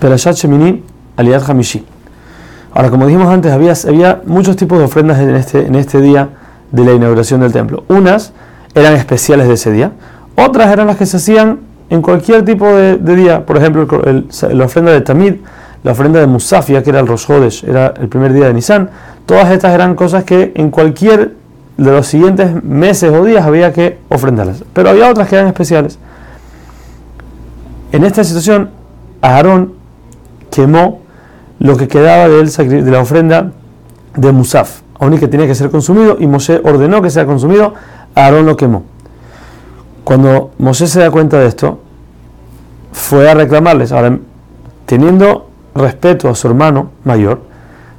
Perashat Shemini Aliyat Hamishi. Ahora, como dijimos antes, había, había muchos tipos de ofrendas en este, en este día de la inauguración del templo. Unas eran especiales de ese día, otras eran las que se hacían en cualquier tipo de, día. Por ejemplo, la ofrenda de Tamid, la ofrenda de Musafia, que era el Rosh era el primer día de Nisan. Todas estas eran cosas que en cualquier de los siguientes meses o días había que ofrendarlas. Pero había otras que eran especiales. En esta situación, Aarón quemó lo que quedaba de, la ofrenda de Musaf, aún y que tenía que ser consumido, y Moshe ordenó que sea consumido, Aarón lo quemó. Cuando Moshe se da cuenta de esto, fue a reclamarles, ahora teniendo respeto a su hermano mayor,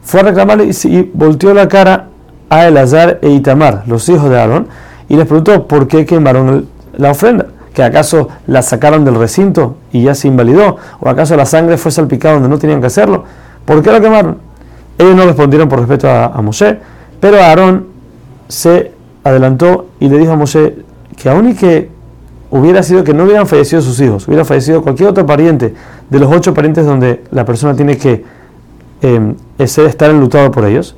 fue a reclamarles y, volteó la cara a Elazar e Itamar, los hijos de Aarón, y les preguntó por qué quemaron la ofrenda que acaso la sacaron del recinto y ya se invalidó, o acaso la sangre fue salpicada donde no tenían que hacerlo. ¿Por qué lo quemaron? Ellos no respondieron por respeto a, a Moshe, pero Aarón se adelantó y le dijo a Moshe que aún y que hubiera sido que no hubieran fallecido sus hijos, hubiera fallecido cualquier otro pariente de los ocho parientes donde la persona tiene que eh, estar enlutado por ellos,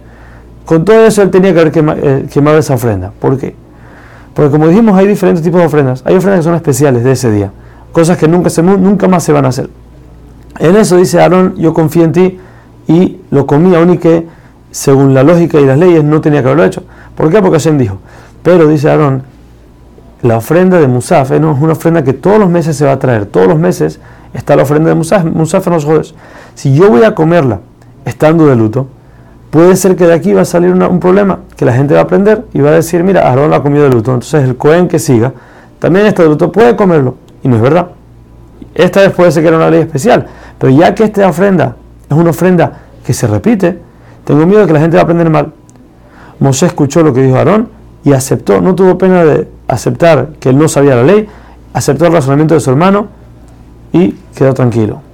con todo eso él tenía que haber eh, quemado esa ofrenda. ¿Por qué? Porque como dijimos, hay diferentes tipos de ofrendas. Hay ofrendas que son especiales de ese día, cosas que nunca, se, nunca más se van a hacer. En eso dice Aarón, yo confío en ti y lo comí, aún y que según la lógica y las leyes no tenía que haberlo hecho. ¿Por qué? Porque Hashem dijo. Pero dice Aarón, la ofrenda de Musaf eh, no es una ofrenda que todos los meses se va a traer. Todos los meses está la ofrenda de Musaf, Musaf en los jodes. Si yo voy a comerla estando de luto, puede ser que de aquí va a salir un problema, que la gente va a aprender y va a decir, mira, Aarón la ha comido de luto, entonces el Cohen que siga, también está de luto, puede comerlo, y no es verdad. Esta vez puede ser que era una ley especial, pero ya que esta ofrenda es una ofrenda que se repite, tengo miedo de que la gente va a aprender mal. Mosé escuchó lo que dijo Aarón y aceptó, no tuvo pena de aceptar que él no sabía la ley, aceptó el razonamiento de su hermano y quedó tranquilo.